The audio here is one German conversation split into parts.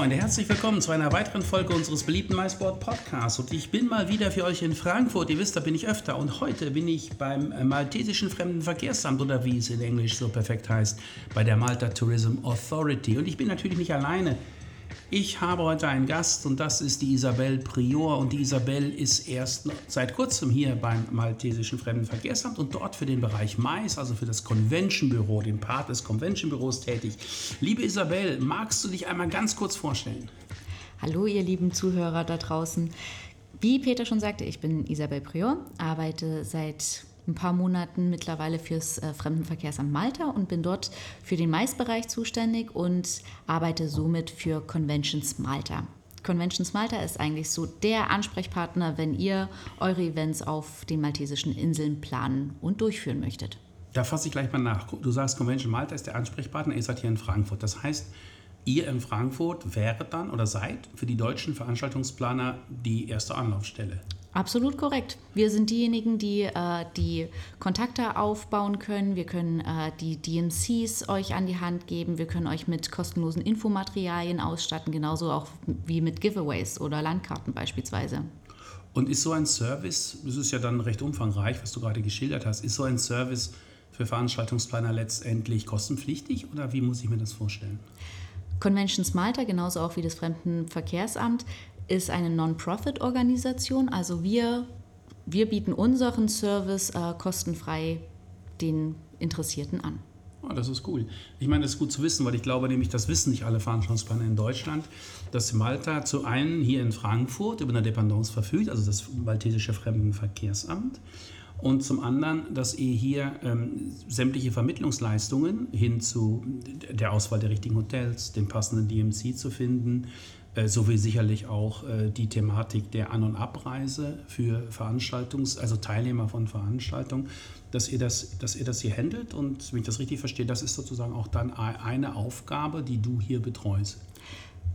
Freunde, herzlich willkommen zu einer weiteren Folge unseres beliebten MySport Podcasts. Und ich bin mal wieder für euch in Frankfurt. Ihr wisst, da bin ich öfter. Und heute bin ich beim äh, Maltesischen Fremdenverkehrsamt oder wie es in Englisch so perfekt heißt, bei der Malta Tourism Authority. Und ich bin natürlich nicht alleine. Ich habe heute einen Gast und das ist die Isabel Prior. Und die Isabel ist erst seit kurzem hier beim Maltesischen Fremdenverkehrsamt und dort für den Bereich Mais, also für das Convention Büro, den Part des Convention Büros tätig. Liebe Isabel, magst du dich einmal ganz kurz vorstellen? Hallo, ihr lieben Zuhörer da draußen. Wie Peter schon sagte, ich bin Isabel Prior, arbeite seit ein paar Monaten mittlerweile fürs äh, Fremdenverkehrsamt Malta und bin dort für den Maisbereich zuständig und arbeite somit für Conventions Malta. Conventions Malta ist eigentlich so der Ansprechpartner, wenn ihr eure Events auf den maltesischen Inseln planen und durchführen möchtet. Da fasse ich gleich mal nach. Du sagst, Convention Malta ist der Ansprechpartner, ihr seid hier in Frankfurt. Das heißt, ihr in Frankfurt wäret dann oder seid für die deutschen Veranstaltungsplaner die erste Anlaufstelle. Absolut korrekt. Wir sind diejenigen, die äh, die Kontakte aufbauen können. Wir können äh, die DMCs euch an die Hand geben. Wir können euch mit kostenlosen Infomaterialien ausstatten, genauso auch wie mit Giveaways oder Landkarten beispielsweise. Und ist so ein Service, das ist ja dann recht umfangreich, was du gerade geschildert hast, ist so ein Service für Veranstaltungsplaner letztendlich kostenpflichtig oder wie muss ich mir das vorstellen? Conventions Malta, genauso auch wie das Fremdenverkehrsamt, ist eine Non-Profit-Organisation. Also wir, wir bieten unseren Service äh, kostenfrei den Interessierten an. Oh, das ist cool. Ich meine, das ist gut zu wissen, weil ich glaube nämlich, das wissen nicht alle Veranstaltungsplaner in Deutschland, dass Malta zu einem hier in Frankfurt über eine Dependance verfügt, also das Maltesische Fremdenverkehrsamt. Und zum anderen, dass ihr hier ähm, sämtliche Vermittlungsleistungen hin zu der Auswahl der richtigen Hotels, den passenden DMC zu finden, sowie sicherlich auch äh, die Thematik der An- und Abreise für Veranstaltungs-, also Teilnehmer von Veranstaltungen, dass ihr, das, dass ihr das hier handelt. Und wenn ich das richtig verstehe, das ist sozusagen auch dann eine Aufgabe, die du hier betreust.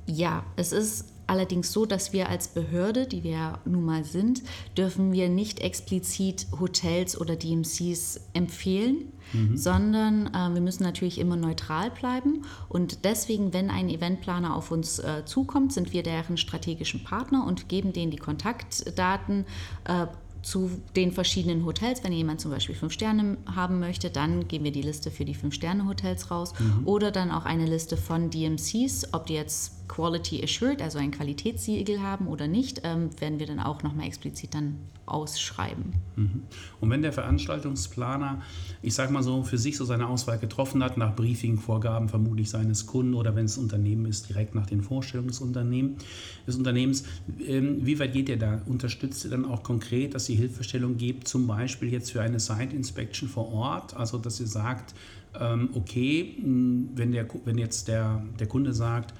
Ja, es ist allerdings so, dass wir als Behörde, die wir ja nun mal sind, dürfen wir nicht explizit Hotels oder DMCs empfehlen, mhm. sondern äh, wir müssen natürlich immer neutral bleiben. Und deswegen, wenn ein Eventplaner auf uns äh, zukommt, sind wir deren strategischen Partner und geben denen die Kontaktdaten. Äh, zu den verschiedenen Hotels. Wenn jemand zum Beispiel fünf Sterne haben möchte, dann geben wir die Liste für die fünf Sterne Hotels raus mhm. oder dann auch eine Liste von DMCs, ob die jetzt Quality Assured, also ein Qualitätssiegel haben oder nicht, ähm, werden wir dann auch nochmal explizit dann ausschreiben. Mhm. Und wenn der Veranstaltungsplaner, ich sage mal so, für sich so seine Auswahl getroffen hat, nach Briefing-Vorgaben vermutlich seines Kunden oder wenn es Unternehmen ist, direkt nach den Vorstellungen des, Unternehmen, des Unternehmens, ähm, wie weit geht ihr da? Unterstützt ihr dann auch konkret, dass ihr Hilfestellung gebt, zum Beispiel jetzt für eine Site-Inspection vor Ort, also dass ihr sagt, ähm, okay, wenn, der, wenn jetzt der, der Kunde sagt,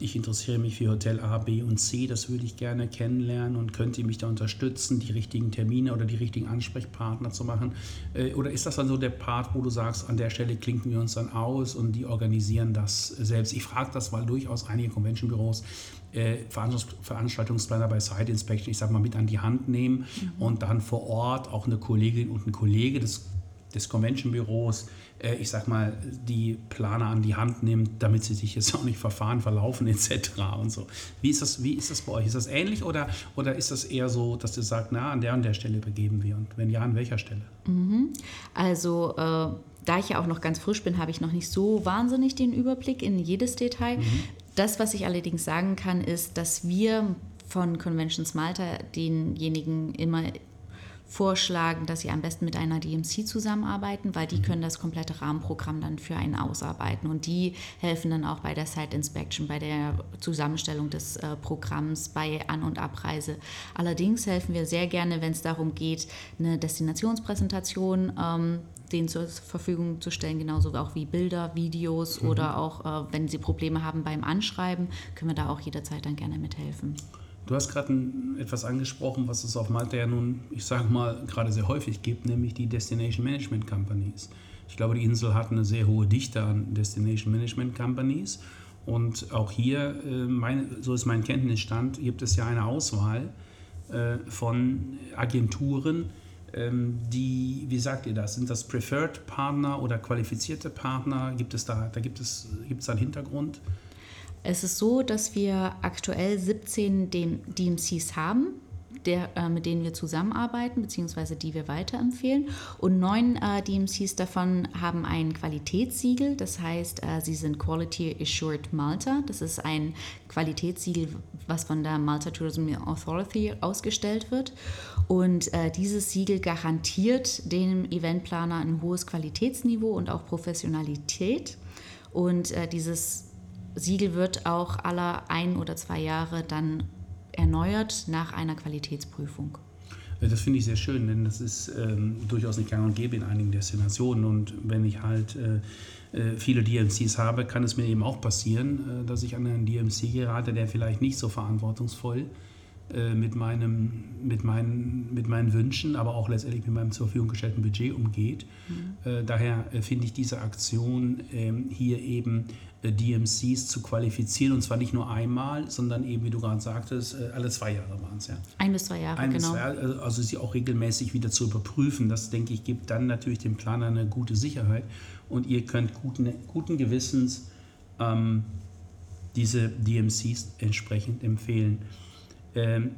ich interessiere mich für Hotel A, B und C, das würde ich gerne kennenlernen und könnt ihr mich da unterstützen, die richtigen Termine oder die richtigen Ansprechpartner zu machen? Äh, oder ist das dann so der Part, wo du sagst, an der Stelle klinken wir uns dann aus und die organisieren das selbst? Ich frage das, weil durchaus einige Convention-Büros äh, Veranstaltungsplaner bei Site Inspection, ich sage mal, mit an die Hand nehmen mhm. und dann vor Ort auch eine Kollegin und ein Kollege des des Convention-Büros, äh, ich sag mal, die Planer an die Hand nimmt, damit sie sich jetzt auch nicht verfahren, verlaufen etc. und so. Wie ist das, wie ist das bei euch? Ist das ähnlich oder, oder ist das eher so, dass ihr sagt, na, an der und der Stelle begeben wir und wenn ja, an welcher Stelle? Mhm. Also äh, da ich ja auch noch ganz frisch bin, habe ich noch nicht so wahnsinnig den Überblick in jedes Detail. Mhm. Das, was ich allerdings sagen kann, ist, dass wir von Conventions Malta denjenigen immer vorschlagen, dass sie am besten mit einer DMC zusammenarbeiten, weil die mhm. können das komplette Rahmenprogramm dann für einen ausarbeiten und die helfen dann auch bei der Site Inspection, bei der Zusammenstellung des äh, Programms, bei An- und Abreise. Allerdings helfen wir sehr gerne, wenn es darum geht, eine Destinationspräsentation ähm, denen zur Verfügung zu stellen, genauso auch wie Bilder, Videos mhm. oder auch, äh, wenn sie Probleme haben beim Anschreiben, können wir da auch jederzeit dann gerne mithelfen. Du hast gerade etwas angesprochen, was es auf Malta ja nun, ich sage mal, gerade sehr häufig gibt, nämlich die Destination Management Companies. Ich glaube, die Insel hat eine sehr hohe Dichte an Destination Management Companies. Und auch hier, äh, mein, so ist mein Kenntnisstand, gibt es ja eine Auswahl äh, von Agenturen, ähm, die, wie sagt ihr das? Sind das Preferred Partner oder qualifizierte Partner? Gibt es da, da gibt es, gibt es einen Hintergrund? Es ist so, dass wir aktuell 17 DMCs haben, der, äh, mit denen wir zusammenarbeiten, beziehungsweise die wir weiterempfehlen. Und neun äh, DMCs davon haben ein Qualitätssiegel, das heißt, äh, sie sind Quality Assured Malta. Das ist ein Qualitätssiegel, was von der Malta Tourism Authority ausgestellt wird. Und äh, dieses Siegel garantiert dem Eventplaner ein hohes Qualitätsniveau und auch Professionalität. Und äh, dieses Siegel wird auch alle ein oder zwei Jahre dann erneuert nach einer Qualitätsprüfung. Das finde ich sehr schön, denn das ist ähm, durchaus nicht gang und gäbe in einigen Destinationen. Und wenn ich halt äh, äh viele DMCs habe, kann es mir eben auch passieren, äh, dass ich an einen DMC gerate, der vielleicht nicht so verantwortungsvoll ist äh, mit, meinem, mit, meinen, mit meinen Wünschen, aber auch letztendlich mit meinem zur Verfügung gestellten Budget umgeht. Mhm. Äh, daher äh, finde ich diese Aktion ähm, hier eben DMCs zu qualifizieren und zwar nicht nur einmal, sondern eben, wie du gerade sagtest, alle zwei Jahre waren es ja. Ein bis zwei Jahre, Ein genau. Zwei Jahre, also, also sie auch regelmäßig wieder zu überprüfen. Das, denke ich, gibt dann natürlich dem Planer eine gute Sicherheit und ihr könnt guten, guten Gewissens ähm, diese DMCs entsprechend empfehlen. Ähm,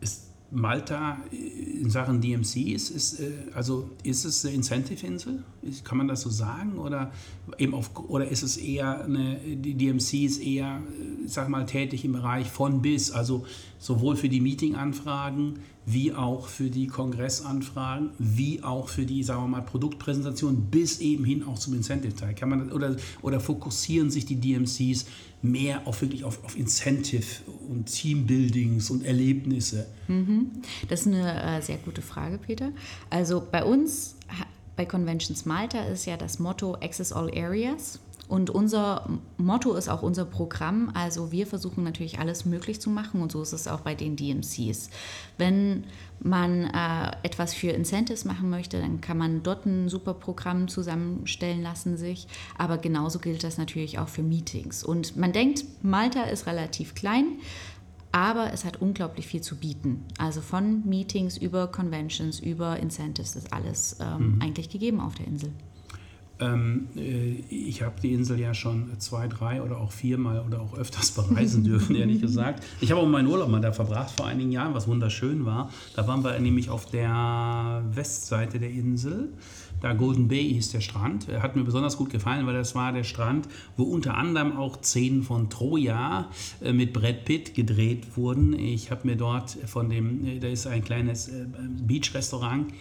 ist Malta in Sachen DMCs, ist, äh, also ist es eine Incentive-Insel? Kann man das so sagen? Oder, eben auf, oder ist es eher eine, die DMC ist eher, äh, sag mal, tätig im Bereich von bis, also sowohl für die Meeting-Anfragen wie auch für die Kongressanfragen, wie auch für die, sagen wir mal, Produktpräsentation bis eben hin auch zum Incentive-Teil. Kann man oder, oder fokussieren sich die DMCs mehr auf wirklich auf, auf Incentive und Teambuildings und Erlebnisse? Mhm. Das ist eine äh, sehr gute Frage, Peter. Also bei uns bei Conventions Malta ist ja das Motto Access All Areas. Und unser Motto ist auch unser Programm. Also wir versuchen natürlich alles möglich zu machen und so ist es auch bei den DMCs. Wenn man äh, etwas für Incentives machen möchte, dann kann man dort ein super Programm zusammenstellen lassen sich. Aber genauso gilt das natürlich auch für Meetings. Und man denkt, Malta ist relativ klein. Aber es hat unglaublich viel zu bieten. Also von Meetings über Conventions, über Incentives ist alles ähm, mhm. eigentlich gegeben auf der Insel. Ähm, äh, ich habe die Insel ja schon zwei, drei oder auch viermal oder auch öfters bereisen dürfen, ehrlich gesagt. Ich habe auch meinen Urlaub mal da verbracht vor einigen Jahren, was wunderschön war. Da waren wir nämlich auf der Westseite der Insel. Da Golden Bay hieß der Strand. Hat mir besonders gut gefallen, weil das war der Strand, wo unter anderem auch Szenen von Troja äh, mit Brad Pitt gedreht wurden. Ich habe mir dort von dem, äh, da ist ein kleines Beach-Restaurant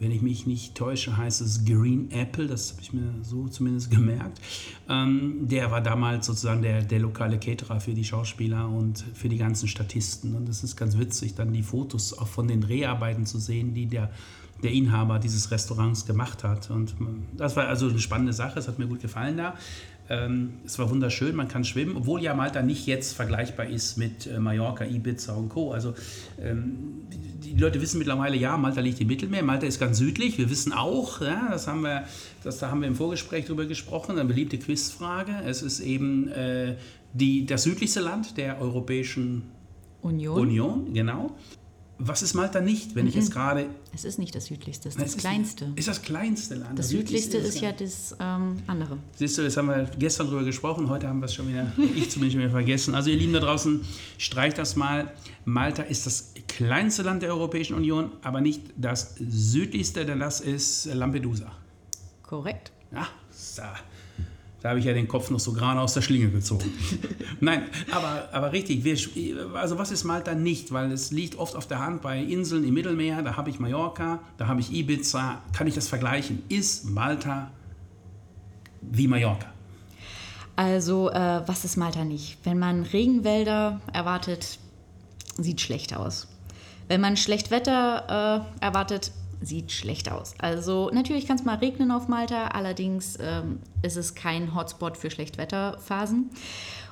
wenn ich mich nicht täusche, heißt es Green Apple, das habe ich mir so zumindest gemerkt. Ähm, der war damals sozusagen der, der lokale Caterer für die Schauspieler und für die ganzen Statisten. Und das ist ganz witzig, dann die Fotos auch von den Dreharbeiten zu sehen, die der, der Inhaber dieses Restaurants gemacht hat. Und das war also eine spannende Sache, es hat mir gut gefallen da. Ähm, es war wunderschön, man kann schwimmen, obwohl ja Malta nicht jetzt vergleichbar ist mit äh, Mallorca, Ibiza und Co. Also ähm, die, die, Leute wissen mittlerweile, ja, Malta liegt im Mittelmeer, Malta ist ganz südlich. Wir wissen auch, ja, das haben wir, das, da haben wir im Vorgespräch drüber gesprochen, eine beliebte Quizfrage. Es ist eben äh, die, das südlichste Land der Europäischen Union. Union, genau. Was ist Malta nicht, wenn mhm. ich jetzt gerade. Es ist nicht das südlichste, es ist das es kleinste. Ist, ist das kleinste Land. Das südlichste ist, ist ja das ähm, andere. Siehst du, das haben wir gestern drüber gesprochen, heute haben wir es schon wieder, ich zumindest schon wieder vergessen. Also, ihr Lieben da draußen, streicht das mal. Malta ist das kleinste Land der Europäischen Union, aber nicht das südlichste, denn das ist Lampedusa. Korrekt. Ja, so. Da habe ich ja den Kopf noch so gerade aus der Schlinge gezogen. Nein, aber, aber richtig, wir, also was ist Malta nicht? Weil es liegt oft auf der Hand bei Inseln im Mittelmeer, da habe ich Mallorca, da habe ich Ibiza. Kann ich das vergleichen? Ist Malta wie Mallorca? Also, äh, was ist Malta nicht? Wenn man Regenwälder erwartet, sieht schlecht aus. Wenn man schlecht Wetter äh, erwartet, sieht schlecht aus. Also natürlich kann es mal regnen auf Malta, allerdings ähm, ist es kein Hotspot für Schlechtwetterphasen.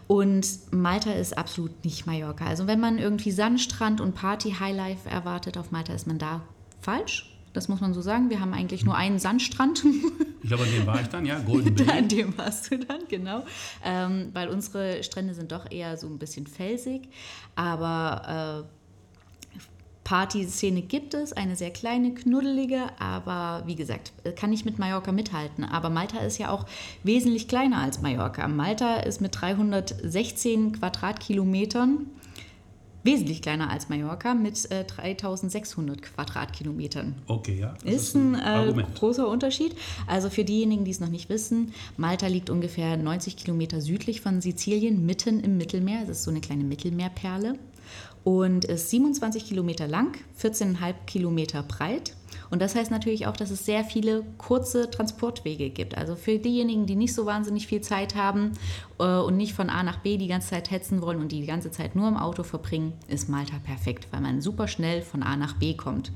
Und Malta ist absolut nicht Mallorca. Also wenn man irgendwie Sandstrand und Party-Highlife erwartet auf Malta, ist man da falsch. Das muss man so sagen. Wir haben eigentlich nur einen Sandstrand. Ich glaube, an dem war ich dann, ja, Golden Bay. An dem warst du dann, genau. Ähm, weil unsere Strände sind doch eher so ein bisschen felsig. Aber äh, Partyszene gibt es, eine sehr kleine, knuddelige, aber wie gesagt, kann nicht mit Mallorca mithalten. Aber Malta ist ja auch wesentlich kleiner als Mallorca. Malta ist mit 316 Quadratkilometern wesentlich kleiner als Mallorca mit äh, 3600 Quadratkilometern. Okay, ja. Ist, ist ein, ein äh, großer Unterschied. Also für diejenigen, die es noch nicht wissen, Malta liegt ungefähr 90 Kilometer südlich von Sizilien, mitten im Mittelmeer. Es ist so eine kleine Mittelmeerperle und ist 27 Kilometer lang, 14,5 Kilometer breit. Und das heißt natürlich auch, dass es sehr viele kurze Transportwege gibt. Also für diejenigen, die nicht so wahnsinnig viel Zeit haben äh, und nicht von A nach B die ganze Zeit hetzen wollen und die die ganze Zeit nur im Auto verbringen, ist Malta perfekt, weil man super schnell von A nach B kommt.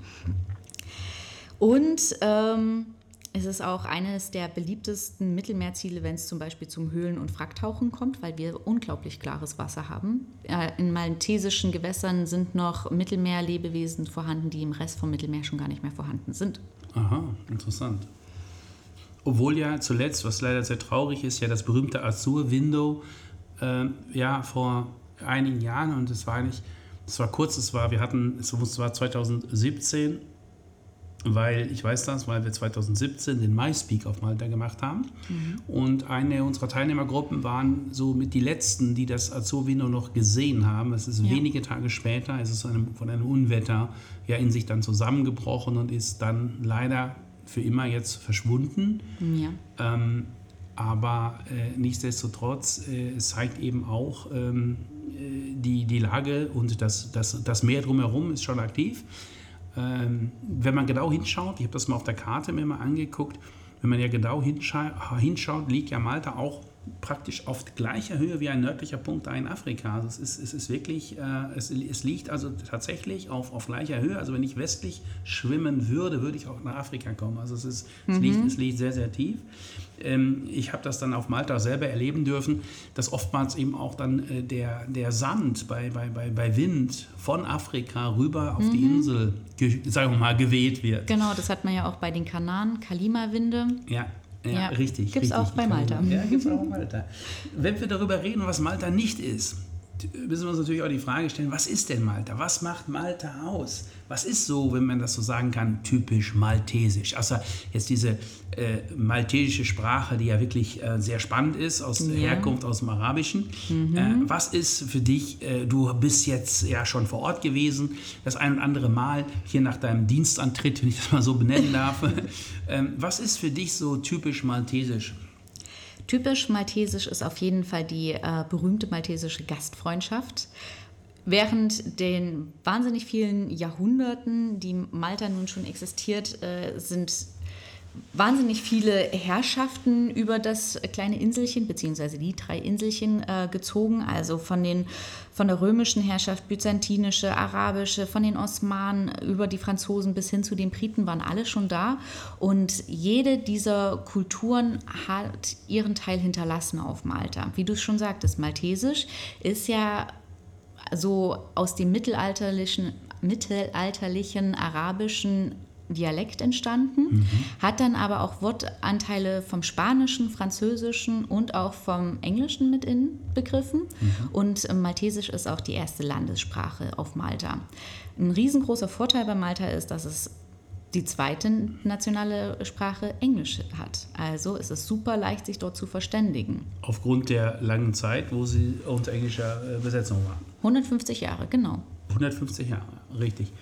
Und ähm, es ist auch eines der beliebtesten Mittelmeerziele, wenn es zum Beispiel zum Höhlen- und Fracktauchen kommt, weil wir unglaublich klares Wasser haben. Äh, in maltesischen Gewässern sind noch Mittelmeerlebewesen vorhanden, die im Rest vom Mittelmeer schon gar nicht mehr vorhanden sind. Aha, interessant. Obwohl ja zuletzt, was leider sehr traurig ist, ja das berühmte Azur-Window äh, ja vor einigen Jahren und es war nicht, es war kurz, es war, wir hatten, es war 2017 weil ich weiß das, weil wir 2017 den MySpeak auf Malta gemacht haben. Mhm. Und eine unserer Teilnehmergruppen waren so mit die letzten, die das Azovino noch gesehen haben. Es ist ja. wenige Tage später, es ist einem, von einem Unwetter ja in sich dann zusammengebrochen und ist dann leider für immer jetzt verschwunden. Ja. Ähm, aber äh, nichtsdestotrotz, äh, es zeigt eben auch ähm, äh, die, die Lage und das, das, das Meer drumherum ist schon aktiv wenn man genau hinschaut, ich habe das mal auf der Karte mir mal angeguckt, wenn man ja genau hinscha hinschaut, liegt ja Malta auch praktisch auf gleicher Höhe wie ein nördlicher Punkt da in Afrika. Also es ist, es ist wirklich, äh, es, es liegt also tatsächlich auf, auf gleicher Höhe. Also wenn ich westlich schwimmen würde, würde ich auch nach Afrika kommen. Also es, ist, mhm. es, liegt, es liegt sehr, sehr tief. Ähm, ich habe das dann auf Malta selber erleben dürfen, dass oftmals eben auch dann äh, der, der Sand bei, bei, bei, bei Wind von Afrika rüber auf mhm. die Insel, sagen wir mal, geweht wird. Genau, das hat man ja auch bei den Kanaren, Kalima-Winde. Ja, ja, ja, richtig. Gibt es auch bei Malta. Ja, gibt es auch bei Malta. Wenn wir darüber reden, was Malta nicht ist, müssen wir uns natürlich auch die Frage stellen, was ist denn Malta? Was macht Malta aus? Was ist so, wenn man das so sagen kann, typisch maltesisch? Also jetzt diese äh, maltesische Sprache, die ja wirklich äh, sehr spannend ist, aus ja. Herkunft aus dem Arabischen. Mhm. Äh, was ist für dich, äh, du bist jetzt ja schon vor Ort gewesen, das ein und andere Mal hier nach deinem Dienstantritt, wenn ich das mal so benennen darf. Ähm, was ist für dich so typisch maltesisch? Typisch maltesisch ist auf jeden Fall die äh, berühmte maltesische Gastfreundschaft. Während den wahnsinnig vielen Jahrhunderten, die Malta nun schon existiert, äh, sind wahnsinnig viele Herrschaften über das kleine Inselchen, beziehungsweise die drei Inselchen äh, gezogen, also von, den, von der römischen Herrschaft, byzantinische, arabische, von den Osmanen über die Franzosen bis hin zu den Briten waren alle schon da. Und jede dieser Kulturen hat ihren Teil hinterlassen auf Malta. Wie du schon sagtest, Maltesisch ist ja so aus dem mittelalterlichen, mittelalterlichen arabischen Dialekt entstanden, mhm. hat dann aber auch Wortanteile vom Spanischen, Französischen und auch vom Englischen mit inbegriffen. Mhm. Und äh, Maltesisch ist auch die erste Landessprache auf Malta. Ein riesengroßer Vorteil bei Malta ist, dass es die zweite nationale Sprache Englisch hat. Also ist es super leicht, sich dort zu verständigen. Aufgrund der langen Zeit, wo sie unter englischer äh, Besetzung waren. 150 Jahre, genau. 150 Jahre, richtig.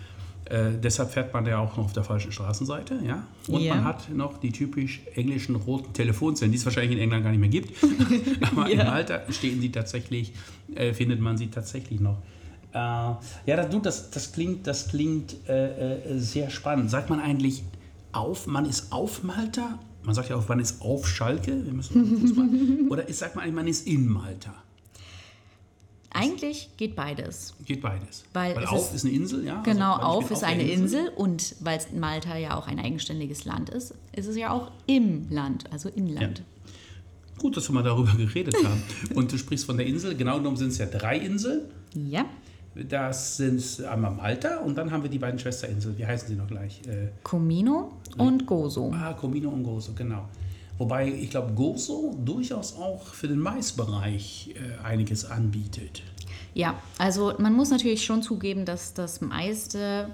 Äh, deshalb fährt man ja auch noch auf der falschen Straßenseite, ja. Und yeah. man hat noch die typisch englischen roten Telefonzellen, die es wahrscheinlich in England gar nicht mehr gibt. Aber yeah. im Alter stehen sie tatsächlich, äh, findet man sie tatsächlich noch. Äh, ja, das, du, das, das klingt, das klingt äh, äh, sehr spannend. Sagt man eigentlich auf, man ist auf Malta? Man sagt ja auch, man ist auf Schalke. Wir müssen oder ist, sagt man eigentlich, man ist in Malta? Eigentlich geht beides. Geht beides. Weil, Weil auf ist, ist eine Insel, ja? Also, Genau, ich auf ist der eine Insel und weil Malta ja auch ein eigenständiges Land ist, ist es ja auch im Land, also Inland. Gut, dass wir mal darüber geredet haben. Und du sprichst von der Insel. Genau genommen sind es ja drei Inseln. Ja. Das sind einmal Malta und dann haben wir die beiden Schwesterinseln. Wie heißen sie noch gleich? Äh, Comino und Gozo. ah, Comino und Gozo, genau. Wobei ich glaube, Gozo durchaus auch für den Maisbereich äh, einiges anbietet. Ja, also man muss natürlich schon zugeben, dass das meiste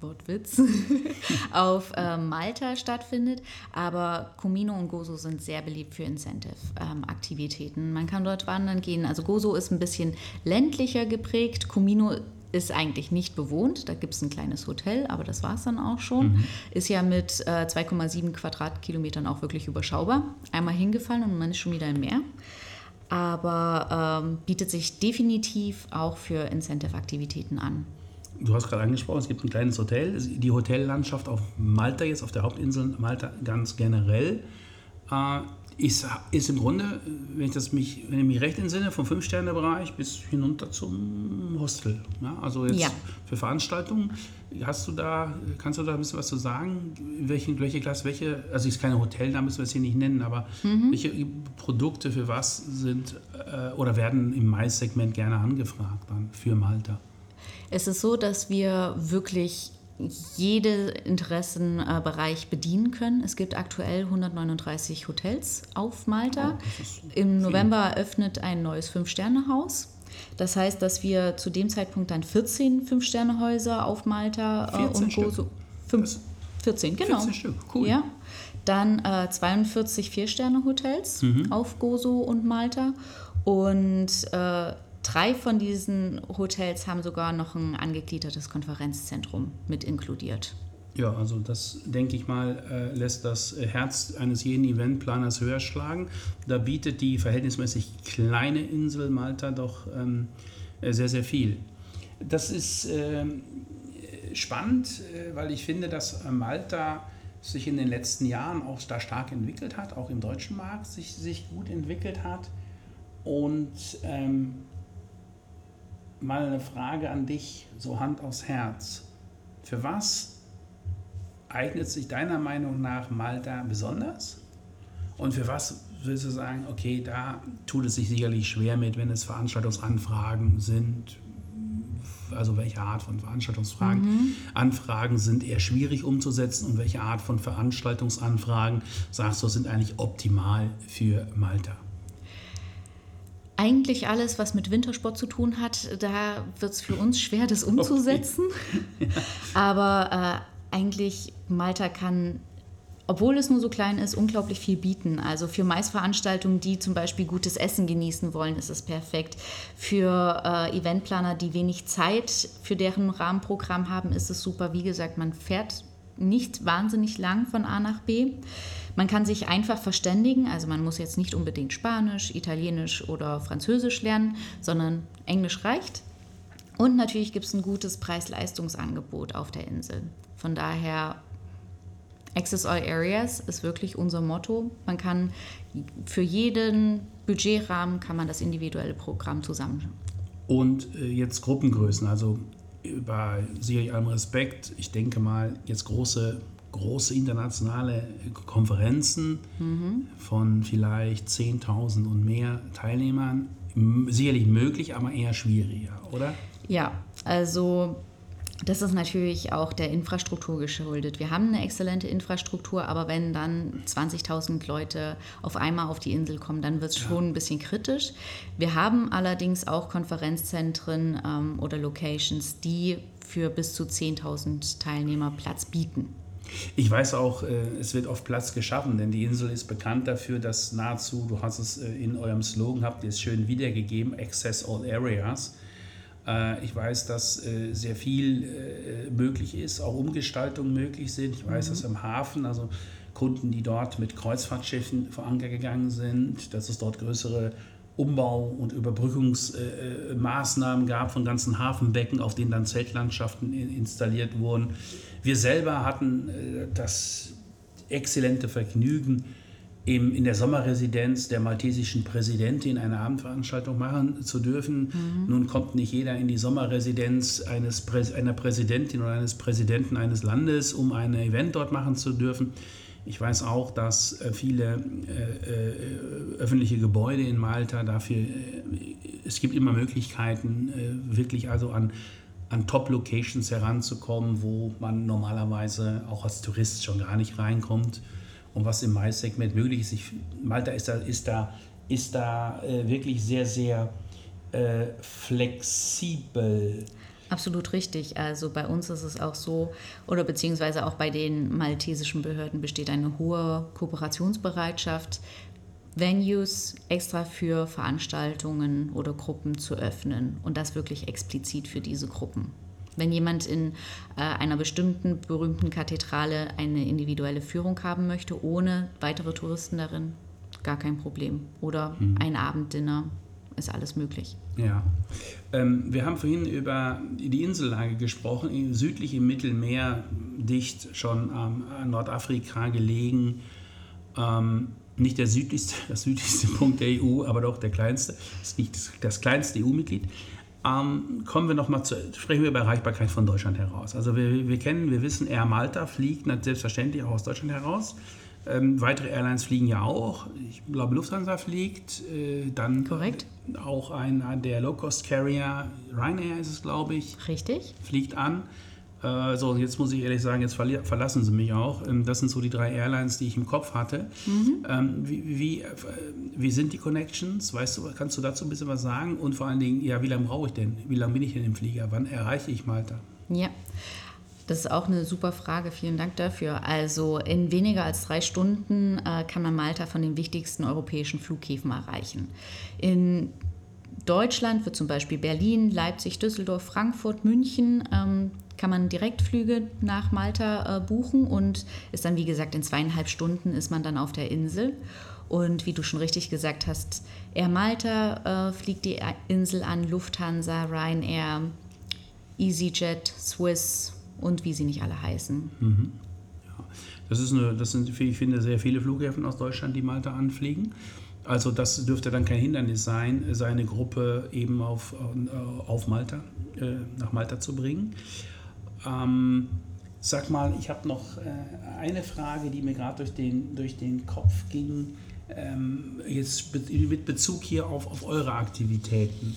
Wortwitz auf äh, Malta stattfindet, aber Comino und Gozo sind sehr beliebt für Incentive-Aktivitäten. man kann dort wandern gehen. Also Gozo ist ein bisschen ländlicher geprägt. Comino ist eigentlich nicht bewohnt. Da gibt es ein kleines Hotel, aber das war es dann auch schon. Ist ja mit äh, 2,7 Quadratkilometern auch wirklich überschaubar. Einmal hingefallen und man ist schon wieder im Meer. Aber ähm, bietet sich definitiv auch für Incentive-Aktivitäten an. Du hast gerade angesprochen, es gibt ein kleines Hotel. Die Hotellandschaft auf Malta, jetzt auf der Hauptinsel Malta ganz generell, äh, ist, ist im Grunde, wenn ich, das mich, wenn ich mich recht entsinne, vom Fünf-Sterne-Bereich bis hinunter zum Hostel. Ja, also jetzt Ja. für Veranstaltungen. Hast du da, kannst du da ein bisschen was zu sagen? Welche, welche Klasse, welche, also ist keine Hotel, da müssen wir es hier nicht nennen, aber welche Produkte für was sind äh, oder werden im Mais-Segment gerne angefragt dann für Malta? Es ist so, dass wir wirklich jede Interessenbereich bedienen können. Es gibt aktuell 139 Hotels auf Malta. Im November eröffnet ein neues Fünf-Sterne-Haus. Das heißt, dass wir zu dem Zeitpunkt dann 14 Fünf-Sterne-Häuser auf Malta äh, 14 und. Gozo. Fünf, 14, genau. 14 Stück, cool. Ja. Dann äh, 42 Vier-Sterne-Hotels Mhm. auf Gozo und Malta. Und äh, drei von diesen Hotels haben sogar noch ein angegliedertes Konferenzzentrum mit inkludiert. Ja, also das denke ich mal, äh, lässt das Herz eines jeden Eventplaners höher schlagen. Da bietet die verhältnismäßig kleine Insel Malta doch ähm, äh, sehr, sehr viel. Das ist ähm, spannend, äh, weil ich finde, dass Malta sich in den letzten Jahren auch da stark entwickelt hat, auch im deutschen Markt sich, sich gut entwickelt hat. Und ähm, mal eine Frage an dich, so Hand aufs Herz. Für was eignet sich deiner Meinung nach Malta besonders? Und für was würdest du sagen, okay, da tut es sich sicherlich schwer mit, wenn es Veranstaltungsanfragen sind? Also welche Art von Veranstaltungsfragen, Anfragen sind eher schwierig umzusetzen und welche Art von Veranstaltungsanfragen sagst du sind eigentlich optimal für Malta? Eigentlich alles, was mit Wintersport zu tun hat, da wird es für uns schwer, das umzusetzen. Aber äh, eigentlich Malta kann, obwohl es nur so klein ist, unglaublich viel bieten. Also für Maisveranstaltungen, die zum Beispiel gutes Essen genießen wollen, ist es perfekt. Für äh, Eventplaner, die wenig Zeit für deren Rahmenprogramm haben, ist es super. Wie gesagt, man fährt nicht wahnsinnig lang von A nach B. Man kann sich einfach verständigen, also man muss jetzt nicht unbedingt Spanisch, Italienisch oder Französisch lernen, sondern Englisch reicht. Und natürlich gibt es ein gutes Preis-Leistungsangebot auf der Insel. Von daher, Access All Areas ist wirklich unser Motto. Man kann für jeden Budgetrahmen kann man das individuelle Programm zusammen. Und äh, jetzt Gruppengrößen, also bei sicherlich allem Respekt, ich denke mal, jetzt große, große internationale Konferenzen von vielleicht 10.000 und mehr Teilnehmern, sicherlich möglich, aber eher schwieriger, oder? Ja, also das ist natürlich auch der Infrastruktur geschuldet. Wir haben eine exzellente Infrastruktur, aber wenn dann 20.000 Leute auf einmal auf die Insel kommen, dann wird es schon ein bisschen kritisch. Wir haben allerdings auch Konferenzzentren ähm, oder Locations, die für bis zu 10.000 Teilnehmer Platz bieten. Ich weiß auch, äh, es wird oft Platz geschaffen, denn die Insel ist bekannt dafür, dass nahezu, du hast es äh, in eurem Slogan, habt ihr es schön wiedergegeben, Access All Areas. Äh, Ich weiß, dass sehr viel möglich ist, auch Umgestaltungen möglich sind. Ich weiß, dass im Hafen, also Kunden, die dort mit Kreuzfahrtschiffen vor Anker gegangen sind, dass es dort größere Umbau- und Überbrückungsmaßnahmen gab von ganzen Hafenbecken, auf denen dann Zeltlandschaften in- installiert wurden. Wir selber hatten äh, das exzellente Vergnügen, im, in der Sommerresidenz der maltesischen Präsidentin eine Abendveranstaltung machen zu dürfen. Mhm. Nun kommt nicht jeder in die Sommerresidenz eines Prä einer Präsidentin oder eines Präsidenten eines Landes, um ein Event dort machen zu dürfen. Ich weiß auch, dass äh, viele äh, äh, öffentliche Gebäude in Malta dafür, es gibt immer Möglichkeiten, wirklich also an, an Top-Locations heranzukommen, wo man normalerweise auch als Tourist schon gar nicht reinkommt und was im Mais-Segment möglich ist. Ich, Malta ist da, ist da, ist da wirklich sehr, sehr flexibel. Absolut richtig. Also bei uns ist es auch so, oder beziehungsweise auch bei den maltesischen Behörden besteht eine hohe Kooperationsbereitschaft, Venues extra für Veranstaltungen oder Gruppen zu öffnen und das wirklich explizit für diese Gruppen. Wenn jemand in äh, einer bestimmten berühmten Kathedrale eine individuelle Führung haben möchte, ohne weitere Touristen darin, gar kein Problem. Oder mhm. ein Abenddinner, ist alles möglich. Ja. Ähm, wir haben vorhin über die Insellage gesprochen, südlich im Mittelmeer, dicht schon ähm, an Nordafrika gelegen. Ähm, nicht der südlichste, das südlichste Punkt der EU, aber doch der kleinste, das, das kleinste EU-Mitglied. Ähm, kommen wir nochmal zu, sprechen wir über Erreichbarkeit von Deutschland heraus. Also wir, wir kennen, wir wissen, Air Malta fliegt selbstverständlich auch aus Deutschland heraus. Ähm, weitere Airlines fliegen ja auch. Ich glaube, Lufthansa fliegt. Äh, dann Korrekt. auch ein der Low-Cost-Carrier, Ryanair ist es, glaube ich. Richtig. Fliegt an. Äh, so, jetzt muss ich ehrlich sagen, jetzt verlassen sie mich auch. Ähm, das sind so die drei Airlines, die ich im Kopf hatte. Mhm. Ähm, wie, wie, wie, sind die Connections? Weißt du, kannst du dazu ein bisschen was sagen? Und vor allen Dingen, ja, wie lange brauche ich denn? Wie lange bin ich denn im Flieger? Wann erreiche ich Malta? Ja. Das ist auch eine super Frage. Vielen Dank dafür. Also in weniger als drei Stunden äh, kann man Malta von den wichtigsten europäischen Flughäfen erreichen. In Deutschland wird zum Beispiel Berlin, Leipzig, Düsseldorf, Frankfurt, München ähm, kann man Direktflüge nach Malta äh, buchen und ist dann, wie gesagt, in zweieinhalb Stunden ist man dann auf der Insel. Und wie du schon richtig gesagt hast, Air Malta äh, fliegt die Insel an, Lufthansa, Ryanair, EasyJet, Swiss und wie sie nicht alle heißen. Mhm. Ja. Das, ist eine, das sind, ich finde, sehr viele Flughäfen aus Deutschland, die Malta anfliegen. Also das dürfte dann kein Hindernis sein, seine Gruppe eben auf, auf Malta, äh, nach Malta zu bringen. Ähm, sag mal, ich habe noch äh, eine Frage, die mir gerade durch den, durch den Kopf ging, ähm, jetzt mit Bezug hier auf, auf eure Aktivitäten.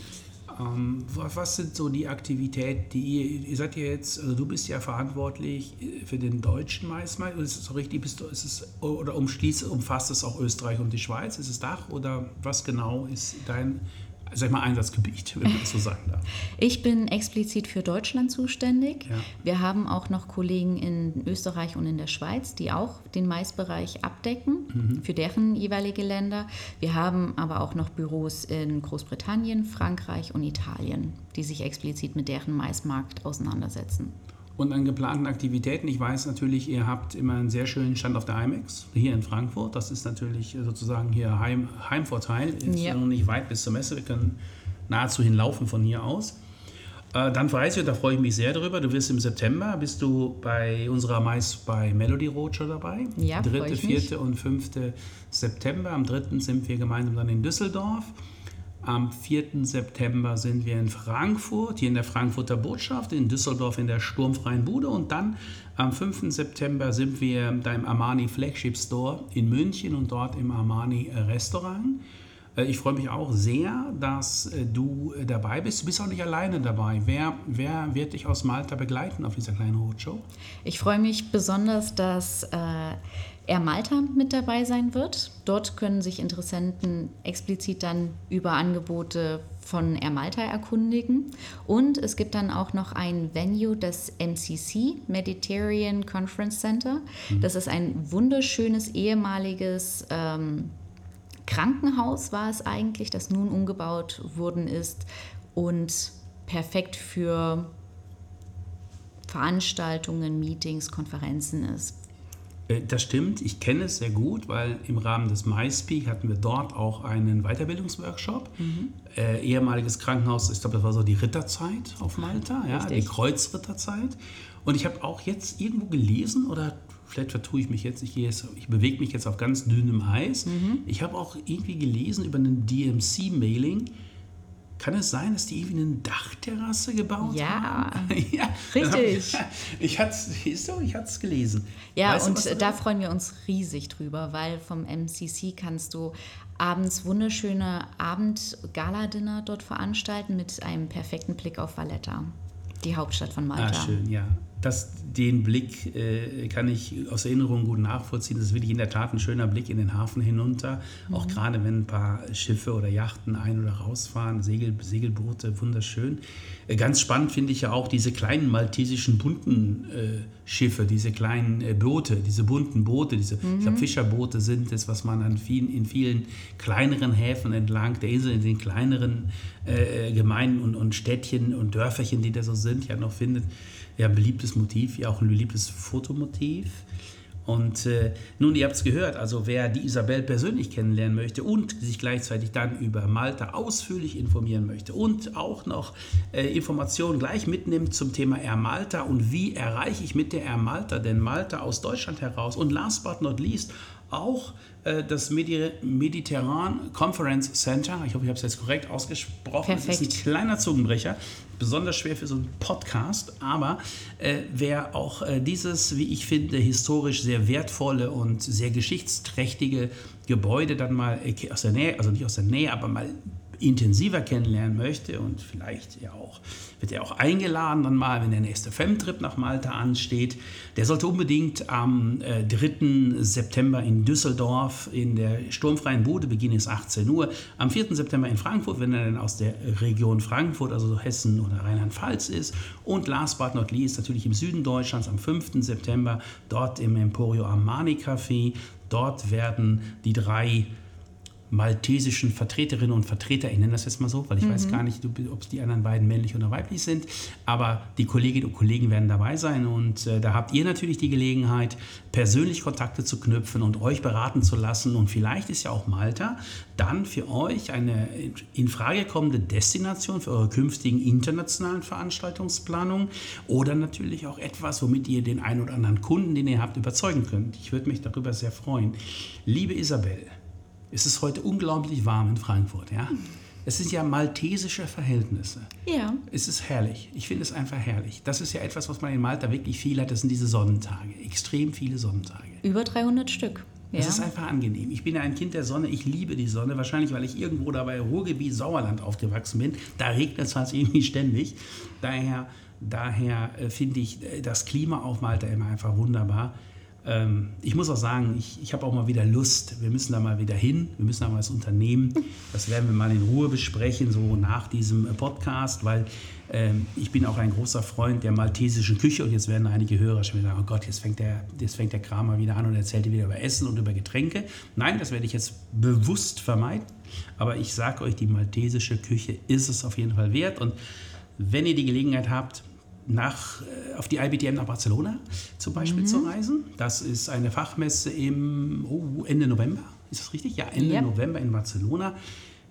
Ähm, was sind so die Aktivitäten, die ihr, ihr seid ja jetzt, also du bist ja verantwortlich äh, für den deutschen Maismeister, ist es so richtig, bist du, ist es, oder umschließt, umfasst es auch Österreich und die Schweiz, ist es Dach oder was genau ist dein sag mal, Einsatzgebiet, wenn man das so sagen darf. Ich bin explizit für Deutschland zuständig. Ja. Wir haben auch noch Kollegen in Österreich und in der Schweiz, die auch den Maisbereich abdecken mhm. für deren jeweilige Länder. Wir haben aber auch noch Büros in Großbritannien, Frankreich und Italien, die sich explizit mit deren Maismarkt auseinandersetzen und an geplanten Aktivitäten. Ich weiß natürlich, ihr habt immer einen sehr schönen Stand auf der IMAX hier in Frankfurt. Das ist natürlich sozusagen hier Heim, Heimvorteil. Ist ja. noch nicht weit bis zur Messe. Wir können nahezu hinlaufen von hier aus. Äh, dann weiß ich, da freue ich mich sehr drüber. Du wirst im September, bist du bei unserer Mais bei Melody Roadshow dabei. Ja, 3., 4. und 5. September. Am 3. sind wir gemeinsam dann in Düsseldorf. Am 4. September sind wir in Frankfurt, hier in der Frankfurter Botschaft, in Düsseldorf in der Sturmfreien Bude und dann am 5. September sind wir im Armani Flagship Store in München und dort im Armani Restaurant. Äh, ich freue mich auch sehr, dass äh, du äh, dabei bist. Du bist auch nicht alleine dabei. Wer, wer wird dich aus Malta begleiten auf dieser kleinen Roadshow? Ich freue mich besonders, dass äh, Air Malta mit dabei sein wird. Dort können sich Interessenten explizit dann über Angebote von Air Malta erkundigen. Und es gibt dann auch noch ein Venue, das MCC, Mediterranean Conference Center. Mhm. Das ist ein wunderschönes ehemaliges ähm, Krankenhaus, war es eigentlich, das nun umgebaut worden ist und perfekt für Veranstaltungen, Meetings, Konferenzen ist. Äh, das stimmt, ich kenne es sehr gut, weil im Rahmen des MySpeak hatten wir dort auch einen Weiterbildungsworkshop. Mhm. Äh, ehemaliges Krankenhaus, ich glaube, das war so die Ritterzeit auf Malta, ja, die Kreuzritterzeit. Und ich habe auch jetzt irgendwo gelesen oder vielleicht vertue ich mich jetzt, ich, jetzt, ich bewege mich jetzt auf ganz dünnem Eis. Mhm. Ich habe auch irgendwie gelesen über einen DMC-Mailing. Kann es sein, dass die irgendwie eine Dachterrasse gebaut ja. haben? ja, richtig. Ich, hatte es gelesen. Ja, weißt und du, da freuen wir uns riesig drüber, weil vom MCC kannst du abends wunderschöne Abend-Gala-Dinner dort veranstalten mit einem perfekten Blick auf Valletta, die Hauptstadt von Malta. Ah, schön, ja das, den Blick äh, kann ich aus Erinnerung gut nachvollziehen. Das ist wirklich in der Tat ein schöner Blick in den Hafen hinunter. Mhm. Auch gerade wenn ein paar Schiffe oder Yachten ein- oder rausfahren, Segel, Segelboote, wunderschön. Äh, ganz spannend finde ich ja auch diese kleinen maltesischen bunten äh, Schiffe, diese kleinen äh, Boote, diese bunten Boote, diese mhm. ich glaube, Fischerboote sind es, was man an vielen, in vielen kleineren Häfen entlang der Insel, in den kleineren äh, Gemeinden und, und Städtchen und Dörferchen, die da so sind, ja noch findet ja, ein beliebtes Motiv, ja auch ein beliebtes Fotomotiv. Und äh, nun, ihr habt es gehört, also wer die Isabel persönlich kennenlernen möchte und sich gleichzeitig dann über Malta ausführlich informieren möchte und auch noch äh, Informationen gleich mitnimmt zum Thema Air Malta und wie erreiche ich mit der Air Malta denn Malta aus Deutschland heraus und last but not least auch äh, das Medi Mediterran Conference Center, ich hoffe, ich habe es jetzt korrekt ausgesprochen, Perfekt. das ist ein kleiner Zungenbrecher, besonders schwer für so einen Podcast, aber äh, wer auch äh, dieses, wie ich finde, historisch sehr wertvolle und sehr geschichtsträchtige Gebäude dann mal äh, aus der Nähe, also nicht aus der Nähe, aber mal intensiver kennenlernen möchte und vielleicht ja auch wird er auch eingeladen dann mal, wenn der nächste Femtrip nach Malta ansteht. Der sollte unbedingt am äh, 3. September in Düsseldorf in der sturmfreien Bude, Beginn ist 18 Uhr, am 4. September in Frankfurt, wenn er dann aus der Region Frankfurt, also Hessen oder Rheinland-Pfalz ist und last but not least natürlich im Süden Deutschlands am 5. September dort im Emporio Armani Café. Dort werden die drei maltesischen Vertreterinnen und Vertreter, ich nenne das jetzt mal so, weil ich mhm. weiß gar nicht, ob die anderen beiden männlich oder weiblich sind, aber die Kolleginnen und Kollegen werden dabei sein und äh, da habt ihr natürlich die Gelegenheit, persönlich Kontakte zu knüpfen und euch beraten zu lassen und vielleicht ist ja auch Malta dann für euch eine in Frage kommende Destination für eure künftigen internationalen Veranstaltungsplanungen oder natürlich auch etwas, womit ihr den einen oder anderen Kunden, den ihr habt, überzeugen könnt. Ich würde mich darüber sehr freuen. Liebe Isabel, es ist heute unglaublich warm in Frankfurt. Ja? Es sind ja maltesische Verhältnisse. Ja. Es ist herrlich. Ich finde es einfach herrlich. Das ist ja etwas, was man in Malta wirklich viel hat. Das sind diese Sonnentage. Extrem viele Sonnentage. Über 300 Stück. Ja. Das ist einfach angenehm. Ich bin ja ein Kind der Sonne. Ich liebe die Sonne. Wahrscheinlich, weil ich irgendwo dabei Ruhrgebiet Sauerland aufgewachsen bin. Da regnet es fast irgendwie ständig. Daher, daher äh, finde ich äh, das Klima auf Malta immer einfach wunderbar. Ähm, ich muss auch sagen, ich, ich habe auch mal wieder Lust. Wir müssen da mal wieder hin. Wir müssen da mal was unternehmen. Das werden wir mal in Ruhe besprechen, so nach diesem äh, Podcast, weil ähm, ich bin auch ein großer Freund der maltesischen Küche. Und jetzt werden einige Hörer schon wieder sagen: Oh Gott, jetzt fängt der, jetzt fängt der Kramer wieder an und erzählt wieder über Essen und über Getränke. Nein, das werde ich jetzt bewusst vermeiden. Aber ich sage euch, die maltesische Küche ist es auf jeden Fall wert. Und wenn ihr die Gelegenheit habt, nach, äh, auf die IBTM nach Barcelona zum Beispiel mhm. zu reisen. Das ist eine Fachmesse im oh, Ende November. Ist das richtig? Ja, Ende yep. November in Barcelona.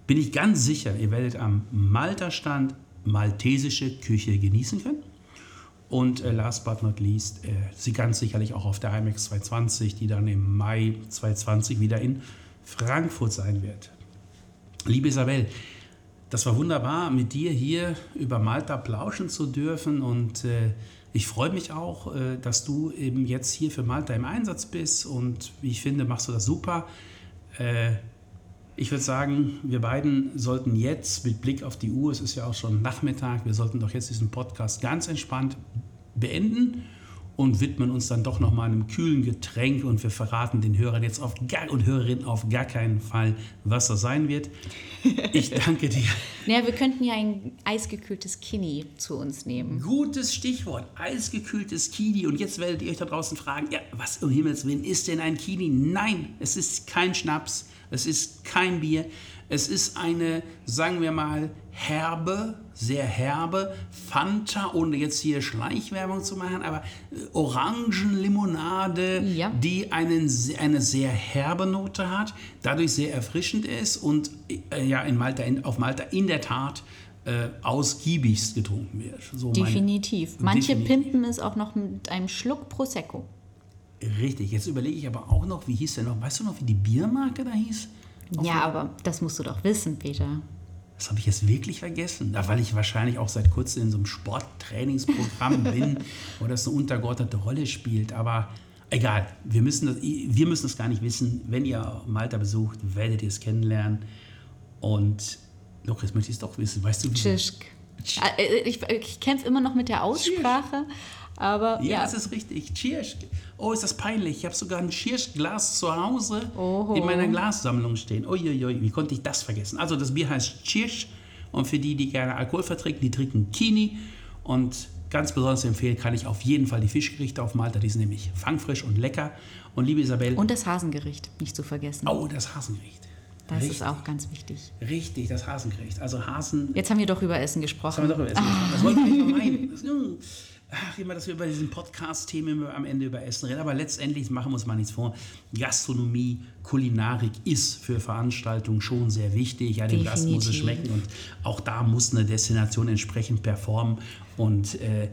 Bin ich ganz sicher, ihr werdet am Malta-Stand maltesische Küche genießen können. Und äh, last but not least, äh, sie ganz sicherlich auch auf der IMAX 220, die dann im Mai 2020 wieder in Frankfurt sein wird. Liebe Isabel, das war wunderbar, mit dir hier über Malta plauschen zu dürfen und äh, ich freue mich auch, äh, dass du eben jetzt hier für Malta im Einsatz bist und wie ich finde, machst du das super. Äh, ich würde sagen, wir beiden sollten jetzt mit Blick auf die Uhr, es ist ja auch schon Nachmittag, wir sollten doch jetzt diesen Podcast ganz entspannt beenden und widmen uns dann doch nochmal einem kühlen Getränk und wir verraten den Hörern jetzt auf gar, und Hörerinnen auf gar keinen Fall, was das sein wird. Ich danke dir. naja, wir könnten ja ein eisgekühltes Kini zu uns nehmen. Gutes Stichwort, eisgekühltes Kini. Und jetzt werdet ihr euch da draußen fragen, ja, was um Himmels Willen ist denn ein Kini? Nein, es ist kein Schnaps, es ist kein Bier, es ist eine, sagen wir mal, herbe, sehr herbe Fanta, ohne jetzt hier Schleichwerbung zu machen, aber äh, Orangenlimonade, ja. die einen, eine sehr herbe Note hat, dadurch sehr erfrischend ist und äh, ja in Malta, in, auf Malta in der Tat äh, ausgiebigst getrunken wird. So Definitiv. Manche definitiv. pimpen es auch noch mit einem Schluck Prosecco. Richtig, jetzt überlege ich aber auch noch, wie hieß der noch? Weißt du noch, wie die Biermarke da hieß? Ja, aber das musst du doch wissen, Peter. Das habe ich jetzt wirklich vergessen. Weil ich wahrscheinlich auch seit kurzem in so einem Sporttrainingsprogramm bin, wo das eine untergeordnete Rolle spielt. Aber egal, wir müssen, das, wir müssen das gar nicht wissen. Wenn ihr Malta besucht, werdet ihr es kennenlernen. Und doch, jetzt möchte ich es doch wissen. Weißt du, wie? Tschischk. Äh, ich, ich kämpfe immer noch mit der Aussprache. Aber ja, ja. das ist richtig. Cheers. Oh, ist das peinlich. Ich habe sogar ein Cheers-Glas zu Hause Oho. in meiner Glassammlung stehen. Uiuiui, wie konnte ich das vergessen? Also das Bier heißt Cheers. Und für die, die gerne Alkohol verträgt, die trinken Kini. Und ganz besonders empfehlen kann ich auf jeden Fall die Fischgerichte auf Malta. Die sind nämlich fangfrisch und lecker. Und liebe Isabel. Und das Hasengericht, nicht zu vergessen. Oh, das Hasengericht. Das Richtig. ist auch ganz wichtig. Richtig, das Hasengericht. Also Hasen. Jetzt haben wir doch über Essen gesprochen. Jetzt haben wir doch über Essen ah. gesprochen. Das wollte ich nicht vermeiden. ach, immer, dass wir über diesen Podcast-Themen am Ende über Essen reden. Aber letztendlich machen wir uns mal nichts vor. Gastronomie, Kulinarik ist für Veranstaltungen schon sehr wichtig. Ja, dem Gast muss es schmecken und auch da muss eine Destination entsprechend performen. Und äh,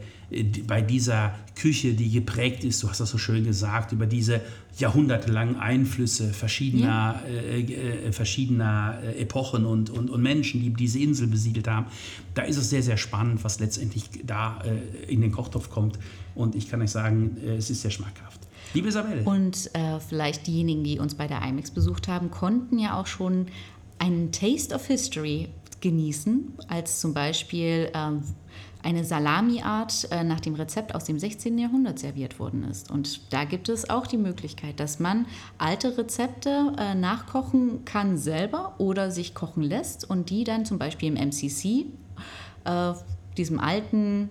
bei dieser Küche, die geprägt ist, du hast das so schön gesagt, über diese jahrhundertelangen Einflüsse verschiedener, ja. äh, äh, verschiedener äh, Epochen und, und, und Menschen, die diese Insel besiedelt haben, da ist es sehr, sehr spannend, was letztendlich da äh, in den Kochtopf kommt. Und ich kann euch sagen, äh, es ist sehr schmackhaft. Liebe Isabel. Und äh, vielleicht diejenigen, die uns bei der IMAX besucht haben, konnten ja auch schon einen Taste of History genießen, als zum Beispiel ähm, eine Salamiart äh, nach dem Rezept aus dem 16. Jahrhundert serviert worden ist. Und da gibt es auch die Möglichkeit, dass man alte Rezepte äh, nachkochen kann selber oder sich kochen lässt und die dann zum Beispiel im MCC, äh, diesem alten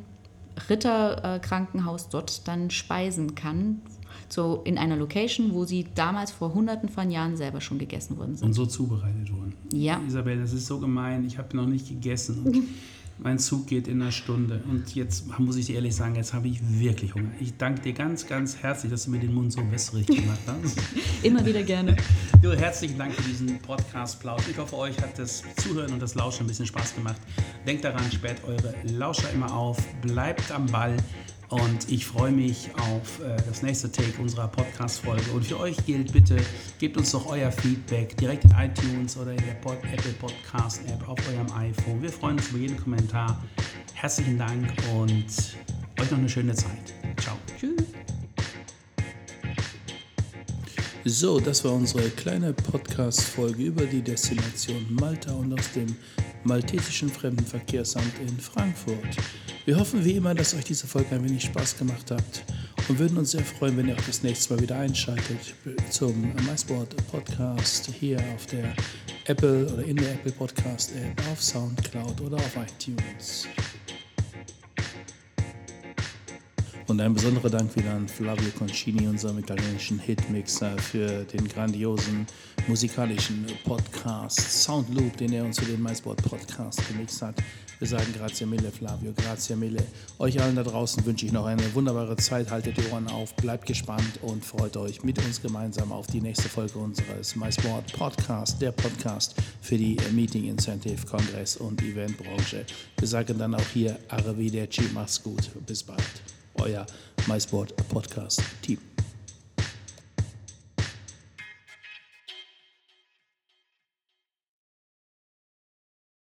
Ritterkrankenhaus, dort dann speisen kann. So in einer Location, wo sie damals vor hunderten von Jahren selber schon gegessen worden sind. Und so zubereitet wurden. Ja. Isabel, das ist so gemein. Ich habe noch nicht gegessen. mein Zug geht in einer Stunde. Und jetzt muss ich dir ehrlich sagen, jetzt habe ich wirklich Hunger. Ich danke dir ganz, ganz herzlich, dass du mir den Mund so wässrig gemacht hast. Immer wieder gerne. Jo, herzlichen Dank für diesen Podcast-Plausch. Ich hoffe, euch hat das Zuhören und das Lauschen ein bisschen Spaß gemacht. Denkt daran, sperrt eure Lauscher immer auf, bleibt am Ball. Und ich freue mich auf äh, das nächste Take unserer Podcast-Folge. Und für euch gilt bitte, gebt uns doch euer Feedback direkt in iTunes oder in der Pod Apple Podcast App auf eurem iPhone. Wir freuen uns über jeden Kommentar. Herzlichen Dank und euch noch eine schöne Zeit. Ciao. Tschüss. So, das war unsere kleine Podcast-Folge über die Destination Malta und aus dem maltesischen Fremdenverkehrsamt in Frankfurt. Wir hoffen wie immer, dass euch diese Folge ein wenig Spaß gemacht hat und würden uns sehr freuen, wenn ihr auch das nächste Mal wieder einschaltet zum MySport Podcast hier auf der Apple oder in der Apple Podcast App, auf Soundcloud oder auf iTunes. Und ein besonderer Dank wieder an Flavio Concini, unserem italienischen Hitmixer, für den grandiosen musikalischen Podcast Soundloop, den er uns für den MySport Podcast gemixt hat. Wir sagen grazie mille, Flavio, grazie mille. Euch allen da draußen wünsche ich noch eine wunderbare Zeit. Haltet die Ohren auf, bleibt gespannt und freut euch mit uns gemeinsam auf die nächste Folge unseres MySport Podcast, der Podcast für die Meeting Incentive, Kongress und Eventbranche. Wir sagen dann auch hier Arrivederci, macht's gut, bis bald. Euer MySport Podcast Team.